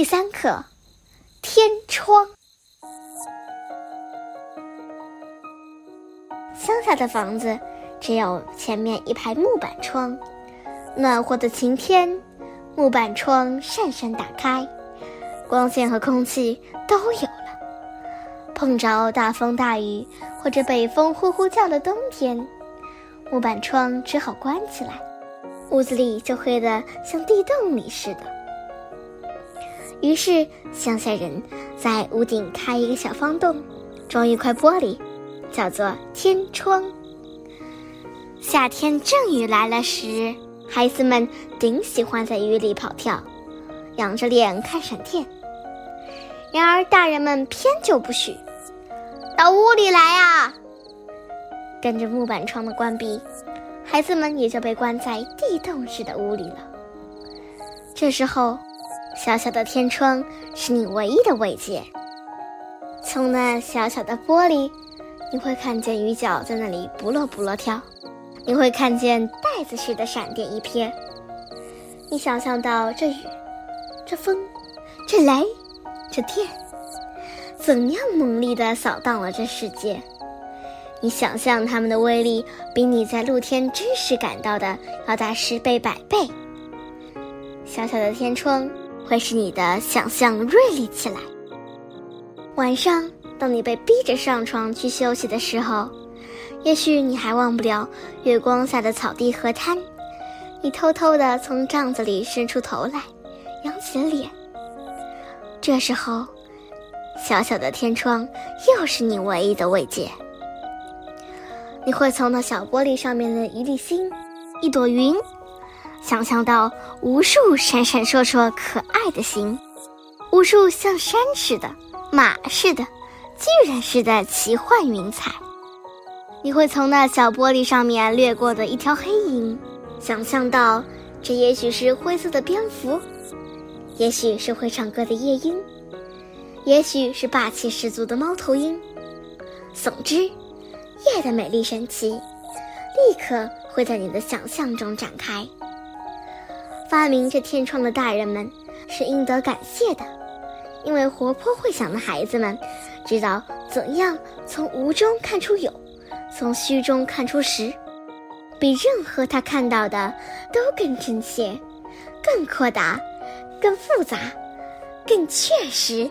第三课，天窗。乡下的房子只有前面一排木板窗，暖和的晴天，木板窗扇扇打开，光线和空气都有了。碰着大风大雨或者北风呼呼叫的冬天，木板窗只好关起来，屋子里就黑得像地洞里似的。于是，乡下人在屋顶开一个小方洞，装一块玻璃，叫做天窗。夏天阵雨来了时，孩子们顶喜欢在雨里跑跳，仰着脸看闪电。然而大人们偏就不许，到屋里来啊！跟着木板窗的关闭，孩子们也就被关在地洞似的屋里了。这时候。小小的天窗是你唯一的慰藉。从那小小的玻璃，你会看见雨脚在那里不落不落跳；你会看见袋子似的闪电一瞥。你想象到这雨、这风、这雷、这电，怎样猛烈地扫荡了这世界？你想象它们的威力，比你在露天真实感到的要大十倍百倍。小小的天窗。会使你的想象锐利起来。晚上，当你被逼着上床去休息的时候，也许你还忘不了月光下的草地河滩。你偷偷地从帐子里伸出头来，扬起了脸。这时候，小小的天窗又是你唯一的慰藉。你会从那小玻璃上面的一粒星、一朵云。想象到无数闪闪烁烁可爱的星，无数像山似的、马似的、巨人似的奇幻云彩。你会从那小玻璃上面掠过的一条黑影，想象到这也许是灰色的蝙蝠，也许是会唱歌的夜莺，也许是霸气十足的猫头鹰。总之，夜的美丽神奇，立刻会在你的想象中展开。发明这天窗的大人们是应得感谢的，因为活泼会想的孩子们知道怎样从无中看出有，从虚中看出实，比任何他看到的都更真切、更阔达、更复杂、更确实。